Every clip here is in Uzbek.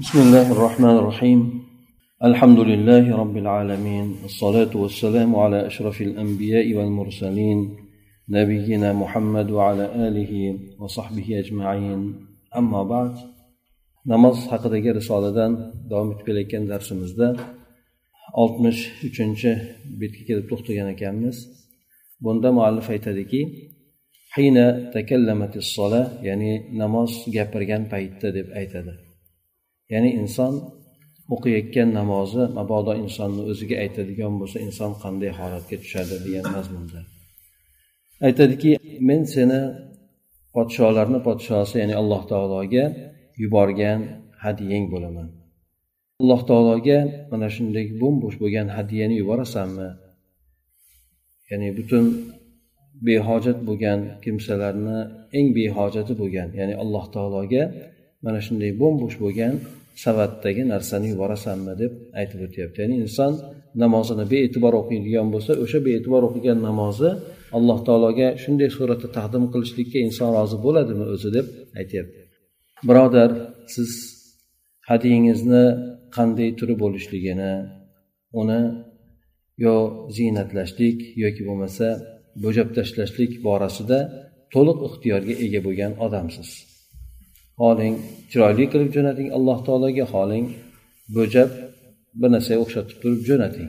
بسم الله الرحمن الرحيم الحمد لله رب العالمين الصلاة والسلام على أشرف الأنبياء والمرسلين نبينا محمد وعلى آله وصحبه أجمعين أما بعد namoz haqidagi risoladan davom etib kelayotgan darsimizda oltmish uchinchi betga kelib to'xtagan ekanmiz bunda muallif aytadiki hina ya'ni namoz gapirgan paytda deb aytadi Ya'ni inson o'qiyotgan namozi mabodo insonni o'ziga aytadigan bo'lsa inson qanday holatga tushadi degan mazmunda. Aytadiki men seni podsholarni podshosi ya'ni alloh taologa yuborgan hadyang bo'laman. Alloh taologa mana shunday bo'm bo'sh bo'lgan hadyani yuborasanmi? Ya'ni butun behojat bo'lgan kimsalarni eng behojati bo'lgan ya'ni alloh taologa mana shunday bo'm bo'sh bo'lgan savatdagi narsani yuborasanmi deb aytib o'tyapti. Ya'ni inson namozini bee'tibor o'qiydigan bo'lsa o'sha bee'tibor o'qigan namozi alloh taologa shunday suratda taqdim qilishlikka inson rozi bo'ladimi o'zi deb aytyapti. Birodar siz hadingizni qanday turi bo'lishligini uni yo ziynatlashlik yoki bo'lmasa bo'jab tashlashlik borasida to'liq ixtiyorga ega bo'lgan odamsiz. Xohling chiroyli qilib jo'nating alloh taologa xohlang bo'jab bir narsaga o'xshatib turib jo'nating.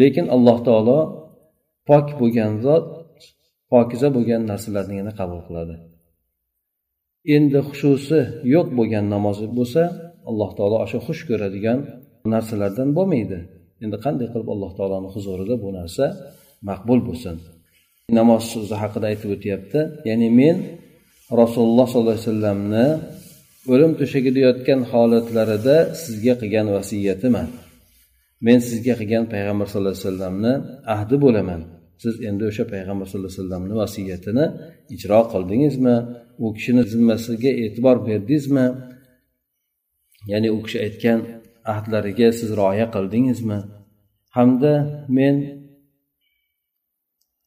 Lekin alloh taolo pok bo'lgan zot pokiza bo'lgan narsalarnigina qabul qiladi. Endi xushusi yo'q bo'lgan namoz bo'lsa alloh taolo o'sha xush ko'radigan narsalardan bo'lmaydi. Endi qanday qilib alloh taoloni huzurida bu narsa maqbul bo'lsin? Namoz so'zi haqida aytib o'tyapti. Ya'ni men rasululloh sollallohu alayhi vasallamni o'lim to'shagida yotgan holatlarida sizga qilgan vasiyatiman men sizga qilgan payg'ambar sallallohu alayhi vasallamni ahdi bo'laman. Siz endi o'sha payg'ambar sallallohu alayhi vasallamni vasiyatini ijro qildingizmi? U kishini zimmasiga e'tibor berdingizmi? Ya'ni u kishi aytgan ahdlariga siz rioya qildingizmi? Hamda men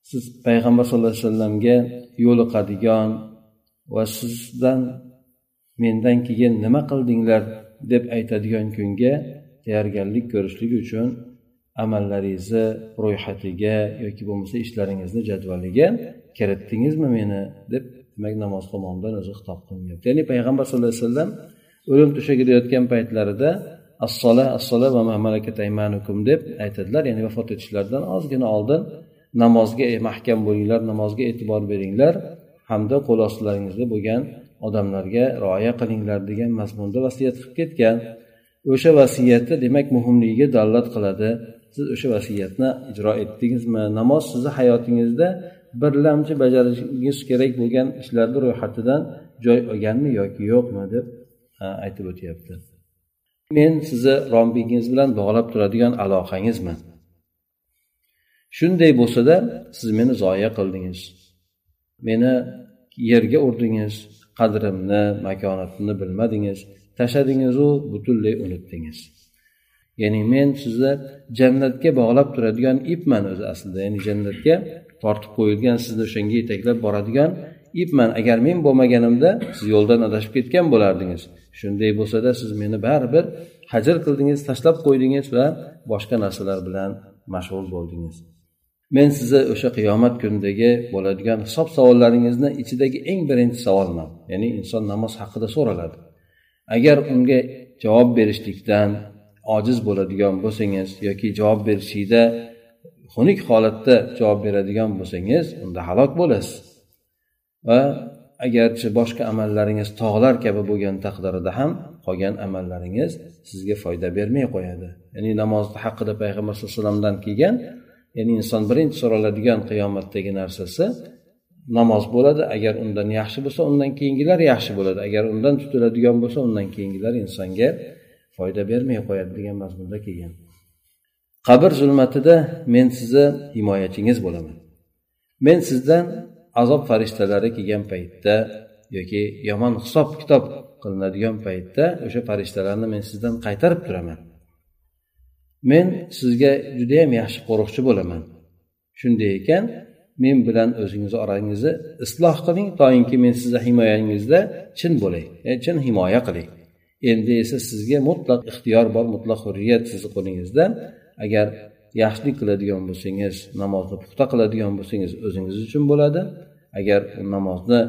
siz payg'ambar sallallohu alayhi vasallamga yo'liqadigan va sizdan mendan keyin nima qildinglar deb aytadigan kunga tayyorgarlik ko'rishlik uchun amallaringizni ro'yxatiga yoki bo'lmasa ishlaringizni jadvaliga kiritdingizmi meni deb demak namoz tomonidan o'zi xitob qilinyapti ya'ni payg'ambar sallallohu alayhi vasallam o'lim to'shagida yotgan paytlarida assola assola va mamalakat aymanukum deb aytadilar. Ya'ni vafot etishlaridan ozgina oldin namozga mahkam bo'linglar namozga e'tibor beringlar. Hamda qo'l ostilaringizda bo'lgan odamlarga rioya qilinglar degan mazmunda vasiyat qilib ketgan. O'sha vasiyati demak muhimligiga dalolat qiladi. Siz o'sha vasiyatni ijro etdingizmi? Namoz sizni hayotingizda birlamchi bajarishingiz kerak bo'lgan ishlarni ro'yxatidan joy olganmi yoki yo'qmi deb aytib o'tyapti. Men sizni robbingiz bilan bog'lab turadigan aloqangizman. Shunday bo'lsada siz meni zoya qildingiz. Meni yerga urdingiz qadrimni makonatimni bilmadingiz tashladingizu butunlay unutdingiz. Ya'ni men sizni jannatga bog'lab turadigan ipman o'zi aslida. Ya'ni jannatga tortib qo'yilgan sizni o'shanga yetaklab boradigan ipman. Agar men bo'lmaganimda siz yo'ldan adashib ketgan bo'lardingiz. Shunday bo'lsada siz meni baribir hajr qildingiz tashlab qo'ydingiz va boshqa narsalar bilan mashg'ul bo'ldingiz. Men sizni o'sha qiyomat kunidagi bo'ladigan hisob savollaringizni ichidagi eng birinchi savolman ya'ni inson namoz haqida so'raladi. Agar unga javob berishlikdan ojiz bo'ladigan bo'lsangiz yoki javob berishlikda xunuk holatda javob beradigan bo'lsangiz unda halok bo'lasiz. Va agarchi boshqa amallaringiz tog'lar kabi bo'lgan taqdirida ham qolgan amallaringiz sizga foyda bermay qo'yadi. Ya'ni namoz haqida payg'ambar sallallohu alayhi vasallamdan kelgan ya'ni inson birinchi so'raladigan qiyomatdagi narsasi namoz bo'ladi. Agar undan yaxshi bo'lsa undan keyingilar yaxshi bo'ladi. Agar undan tutiladigan bo'lsa undan keyingilar insonga foyda bermay qo'yadi degan mazmunda kelgan. Qabr zulmatida men sizni himoyachingiz bo'laman. Men sizdan azob farishtalari kelgan paytda yoki yomon hisob kitob qilinadigan paytda o'sha farishtalarni men sizdan qaytarib turaman. Men sizga judayam yaxshi qo'riqchi bo'laman. Shunday ekan men bilan o'zingizni orangizni isloh qiling toinki men sizni himoyangizda chin bo'lay e, chin himoya qiling. Endi esa sizga mutlaq ixtiyor bor mutlaq hurriyat sizni qo'lingizda agar yaxshilik qiladigan bo'lsangiz namozni puxta qiladigan bo'lsangiz o'zingiz uchun bo'ladi. Agar namozni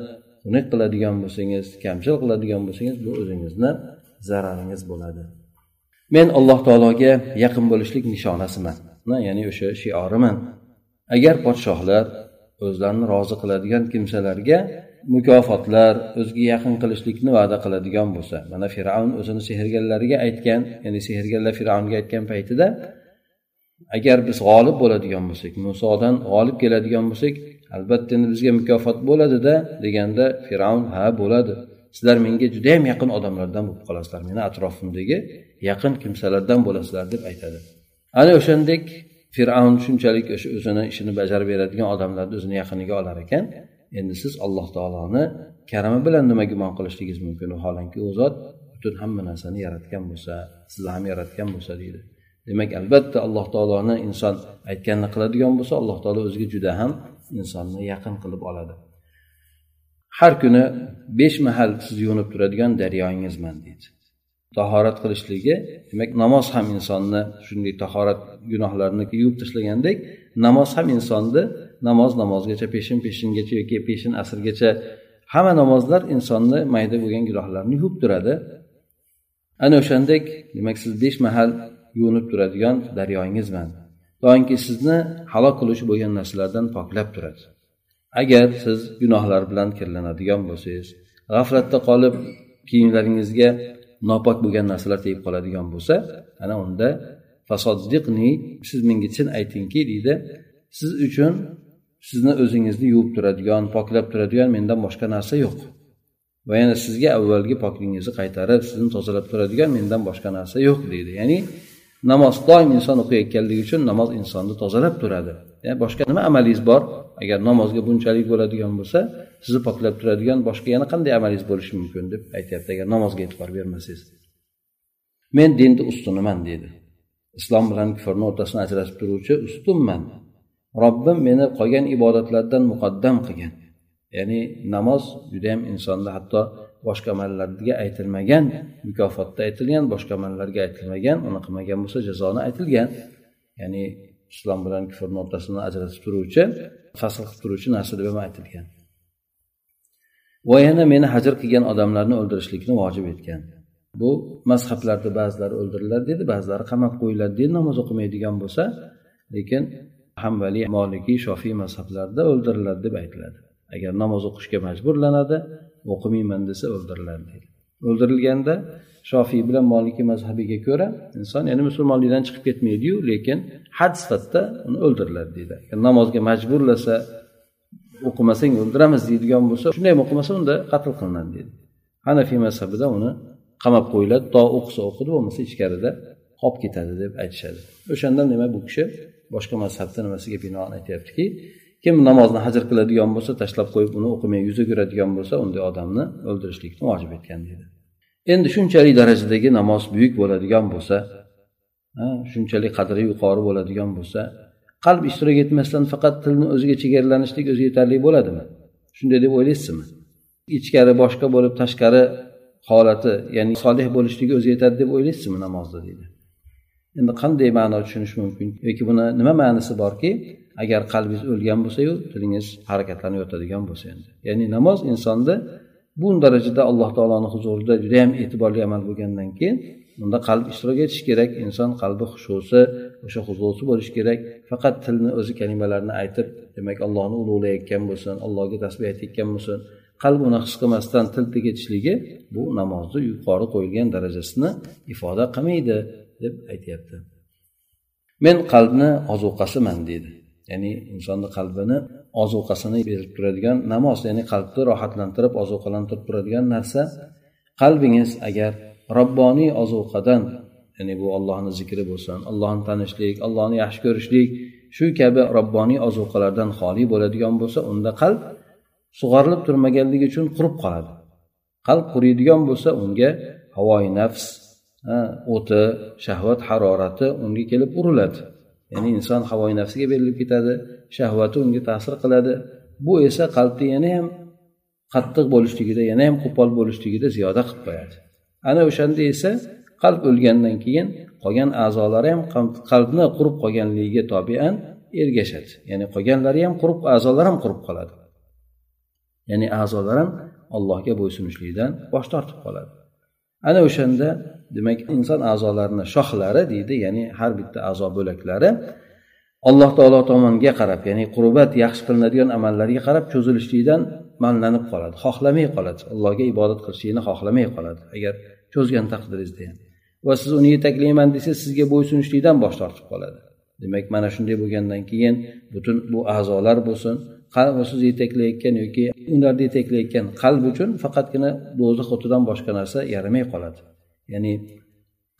xunuk qiladigan bo'lsangiz kamchil qiladigan bo'lsangiz bu o'zingizni zararingiz bo'ladi. Men alloh taologa yaqin bo'lishlik nishonasiman. Ya'ni o'sha shioriman. Agar podshohlar o'zlarini rozi qiladigan kimsalarga mukofotlar o'ziga yaqin qilishlikni va'da qiladigan bo'lsa mana fir'avn o'zini sehrgarlariga aytgan ya'ni sehrgarlar fir'avnga aytgan paytida agar biz g'olib bo'ladigan bo'lsak musodan g'olib keladigan bo'lsak albatta endi bizga mukofot bo'ladida deganda fir'avn ha bo'ladi. Sizlar menga judayam yaqin odamlardan bo'lib qolasizlar meni atrofimdagi yaqin kimsalardan bo'lasizlar deb aytadi. Ana o'shandek fir'avn shunchalik o'sha o'zini ishini bajarib beradigan odamlarni o'zini yaqiniga olar ekan. Endi siz alloh taoloni karami bilan nima gumon qilishligingiz mumkin? Vaholanki u zot butun hamma narsani yaratgan bo'lsa sizni ham yaratgan bo'lsa deydi. Demak albatta alloh taoloni inson aytganini qiladigan bo'lsa alloh taolo o'ziga juda ham insonni yaqin qilib oladi. Har kuni besh mahal siz yuvinib turadigan daryoyingizman deydi. Tahorat qilishligi demak namoz ham insonni shunday tahorat gunohlarni yuvib tashlagandek namoz ham insonni namoz namozgacha peshin peshingacha yoki peshin asrgacha hamma namozlar insonni mayda bo'lgan gunohlarni yuvib turadi. Ana o'shandek demak siz besh mahal yuvinib turadigan daryoyingizman. Doimki sizni halok qiluvchi bo'lgan narsalardan poklab turadi. Agar siz gunohlar bilan kirlanadigan bo'lsangiz g'aflatda qolib kiyimlaringizga nopok bo'lgan narsalar tegib qoladigan bo'lsa ana unda fasoddiqni siz menga chin aytingki deydi. Siz uchun sizni o'zingizni yuvib turadigan poklab turadigan mendan boshqa narsa yo'q. Va yana sizga avvalgi pokligingizni qaytarib sizni tozalab turadigan mendan boshqa narsa yo'q deydi. Ya'ni namoz doim inson o'qiyotganligi uchun namoz insonni tozalab turadi. Yani boshqa nima amalingiz bor? Agar namozga bunchalik bo'ladigan bo'lsa sizni poklab turadigan boshqa yana qanday amalingiz bo'lishi mumkin deb aytyapti. Agar namozga e'tibor bermasangiz. Men dinni ustuniman deydi. Islom bilan kufrni o'rtasini ajratib turuvchi ustunman. Robbim meni qolgan ibodatlardan muqaddam qilgan. Ya'ni namoz judayam insonda hatto boshqa amallarga aytilmagan mukofotda aytilgan boshqa amallarga aytilmagan uni qilmagan bo'lsa jazoni aytilgan. Ya'ni islom bilan kufrni o'rtasini ajratib turuvchi fasl qilib turuvchi narsa deb ham aytilgan. Va yana meni hajr qilgan odamlarni o'ldirishlikni vojib etgan. Bu mazhablarda ba'zilari o'ldiriladi deydi ba'zilari qamab qo'yiladi deydi namoz o'qimaydigan bo'lsa lekin hambali molikiy shofiy mazhablarida o'ldiriladi deb aytiladi. Agar namoz o'qishga majburlanadi o'qimayman desa o'ldiriladi deydi o'ldirilganda shofiy bilan moliki mazhabiga ko'ra inson ya'ni musulmonlikdan chiqib ketmaydiyu lekin had sifatida uni o'ldiriladi deydi namozga majburlasa o'qimasang o'ldiramiz deydigan bo'lsa shunday ham o'qimasa unda qatl qilinadi deydi hanafiy mazhabida uni qamab qo'yiladi to o'qisa o'qidi bo'lmasa ichkarida qolib ketadi deb aytishadi. O'shandan demak bu kishi boshqa mazhabda nimasiga binoan aytyaptiki kim namozni hajr qiladigan bo'lsa tashlab qo'yib uni o'qimay yuz o'giradigan bo'lsa unday odamni o'ldirishlikni vojib etgan deydi endi shunchalik darajadagi namoz buyuk bo'ladigan bo'lsa shunchalik qadri yuqori bo'ladigan bo'lsa qalb ishtirok etmasdan faqat tilni o'ziga chegaralanishlik o'zi yetarli bo'ladimi? Shunday deb o'ylaysizmi? Ichkari boshqa bo'lib tashqari holati ya'ni solih bo'lishligi o'zi yetadi deb o'ylaysizmi namozda deydi. Endi qanday ma'no tushunish mumkin? Yoki buni nima ma'nosi borki agar qalbingiz o'lgan bo'lsayu tilingiz harakatlanib yotadigan bo'lsa endi. Ya'ni namoz insonni bu darajada alloh taoloni huzurida judayam e'tiborli amal bo'lgandan keyin unda qalb ishtirok etishi kerak. Inson qalbi xushusi o'sha huzusi bo'lishi kerak. Faqat tilni o'zi kalimalarni aytib demak allohni ulug'layotgan bo'lsin allohga tasbeh aytayotgan bo'lsin. Qalb uni his qilmasdan til tegishligi bu namozni yuqori qo'yilgan darajasini ifoda qilmaydi deb aytyapti. Men qalbni ozuqasiman deydi. Ya'ni insonni qalbini ozuqasini berib turadigan namoz ya'ni qalbni rohatlantirib ozuqalantirib turadigan narsa. Qalbingiz agar robboniy ozuqadan ya'ni bu ollohni zikri bo'lsin allohni tanishlik allohni yaxshi ko'rishlik shu kabi robboniy ozuqalardan xoli bo'ladigan bo'lsa unda qalb sug'orilib turmaganligi uchun qurib qoladi. Qalb quriydigan bo'lsa unga havoyi nafs o'ti shahvat harorati unga kelib uriladi. Ya'ni inson havoyi nafsiga berilib ketadi shahvati unga ta'sir qiladi. Bu esa qalbni yana ham qattiq bo'lishligida yana ham qo'pol bo'lishligida ziyoda qilib qo'yadi. Ana o'shanda esa qalb o'lgandan keyin qolgan a'zolari ham qalbni qurib qolganligiga tobean ergashadi ya'ni qolganlari ham qurib a'zolar ham qurib qoladi. Ya'ni a'zolar ham allohga bo'ysunishlikdan bosh tortib qoladi. Ana o'shanda demak inson a'zolarini shohlari deydi ya'ni har bitta a'zo bo'laklari alloh taolo tomonga qarab ya'ni qurbat yaxshi qilinadigan amallarga qarab cho'zilishlikdan manlanib qoladi xohlamay qoladi. Allohga ibodat qilishlikni xohlamay qoladi. Agar cho'zgan taqdiringizda ham. Va siz uni yetaklayman desangiz sizga bo'ysunishlikdan bosh tortib qoladi. Demak mana shunday bo'lgandan keyin butun bu a'zolar bo'lsin siz yetaklayotgan yoki ularni yetaklayotgan qalb uchun faqatgina do'zax o'tidan boshqa narsa yaramay qoladi. Ya'ni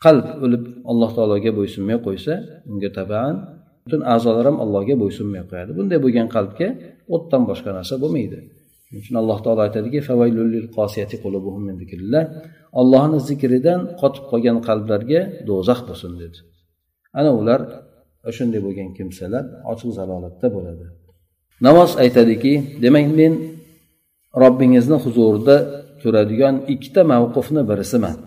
qalb o'lib alloh taologa bo'ysunmay qo'ysa unga tabaan butun a'zolar ham allohga bo'ysunmay qo'yadi. Bunday bo'lgan qalbga o'tdan boshqa narsa bo'lmaydi. Shuning uchun alloh taolo aytadiki ollohni zikridan qotib qolgan qalblarga do'zax bo'lsin dedi. Ana ular shunday bo'lgan kimsalar ochiq zalolatda bo'ladi. Namoz aytadiki demak men robbingizni huzurida turadigan ikkita mavqufni birisiman.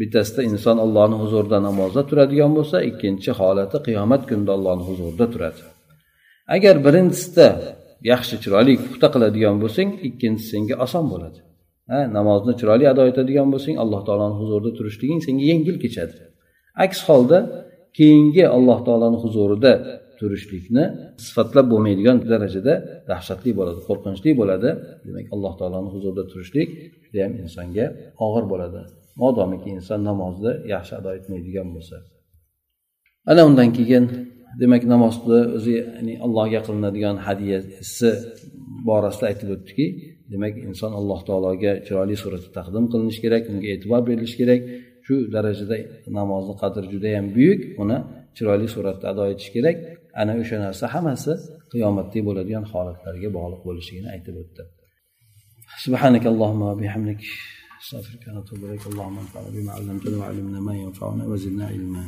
Bittasida inson ollohni huzurida namozda turadigan bo'lsa ikkinchi holati qiyomat kunida ollohni huzurida turadi. Agar birinchisida yaxshi chiroyli puxta qiladigan bo'lsang ikkinchisi senga oson bo'ladi. Ha namozni chiroyli ado etadigan bo'lsang alloh taoloni huzurida turishliging senga yengil kechadi. Aks holda keyingi alloh taoloni huzurida turishlikni sifatlab bo'lmaydigan darajada dahshatli bo'ladi qo'rqinchli bo'ladi. Demak alloh taoloni huzurida turishlik judayam insonga og'ir bo'ladi. Modomiki inson namozni yaxshi ado etmaydigan bo'lsa. Ana undan keyin demak namozni o'zi ya'ni allohga qilinadigan hadyasi borasida aytib o'tdiki demak inson alloh taologa chiroyli suratda taqdim qilinishi kerak unga e'tibor berilishi kerak shu darajada namozni qadri judayam buyuk uni chiroyli suratda ado etish kerak ana o'sha narsa hammasi qiyomatdek bo'ladigan holatlarga bog'liq bo'lishligini aytib o'tdi سبحانك اللهم وبحمدك استغفرك ونتوب اليك اللهم انفعنا بما علمتنا وعلمنا ما ينفعنا وزدنا علما